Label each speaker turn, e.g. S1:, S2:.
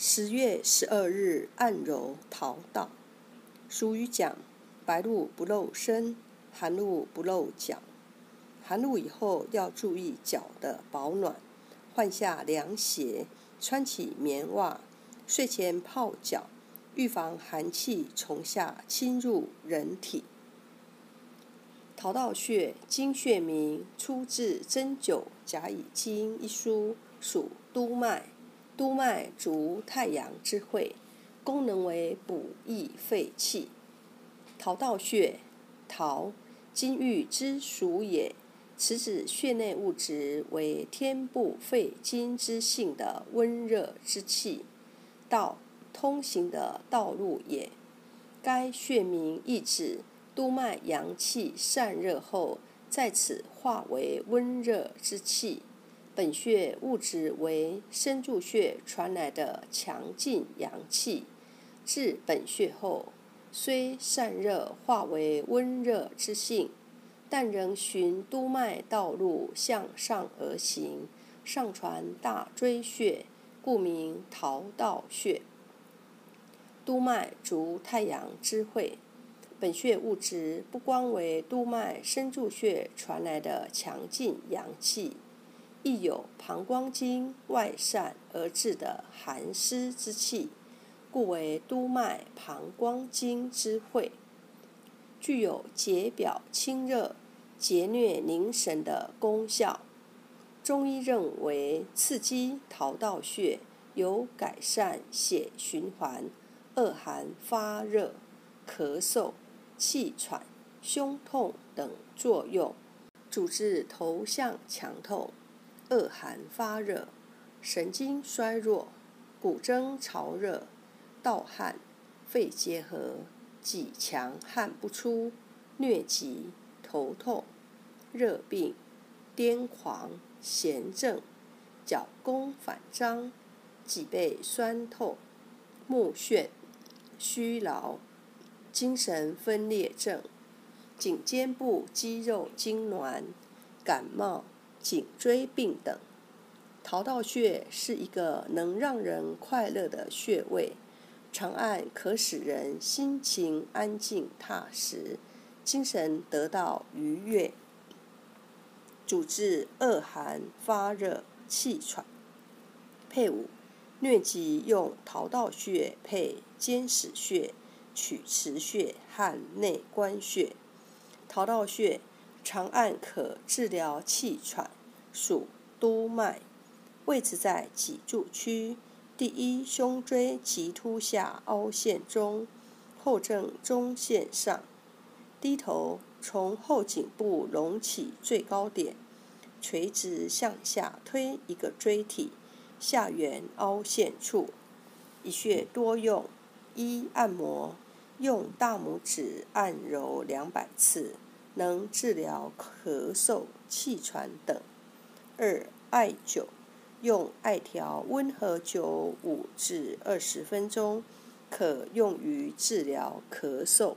S1: 十月十二日，按揉桃道。俗语讲：“白露不露身，寒露不露脚。”寒露以后要注意脚的保暖，换下凉鞋，穿起棉袜，睡前泡脚，预防寒气从下侵入人体。桃道穴，经穴名，出自《针灸甲乙经》一书，属督脉。督脉主太阳之会，功能为补益肺气。桃道穴，桃，金玉之属也。此指穴内物质为天部肺经之性的温热之气，道，通行的道路也。该穴名意指督脉阳气散热后，在此化为温热之气。本穴物质为生柱穴传来的强劲阳气，至本穴后，虽散热化为温热之性，但仍循督脉道路向上而行，上传大椎穴，故名桃道穴。督脉足太阳之会，本穴物质不光为督脉生柱穴传来的强劲阳气。亦有膀胱经外散而致的寒湿之气，故为督脉膀胱经之会，具有解表清热、节疟凝神的功效。中医认为，刺激桃道穴有改善血循环、恶寒发热、咳嗽、气喘、胸痛等作用，主治头项强痛。恶寒发热，神经衰弱，骨蒸潮热，盗汗，肺结核，脊强汗不出，疟疾，头痛，热病，癫狂，痫症，脚弓反张，脊背酸痛，目眩，虚劳，精神分裂症，颈肩部肌肉痉挛，感冒。颈椎病等，桃道穴是一个能让人快乐的穴位，长按可使人心情安静踏实，精神得到愉悦，主治恶寒发热、气喘。配伍。疟疾用桃道穴配肩矢穴、曲池穴和内关穴。桃道穴长按可治疗气喘。属督脉，位置在脊柱区第一胸椎棘突下凹陷中，后正中线上。低头从后颈部隆起最高点，垂直向下推一个椎体，下缘凹陷处。一穴多用：一、按摩，用大拇指按揉两百次，能治疗咳嗽、气喘等。二艾灸，用艾条温和灸五至二十分钟，可用于治疗咳嗽。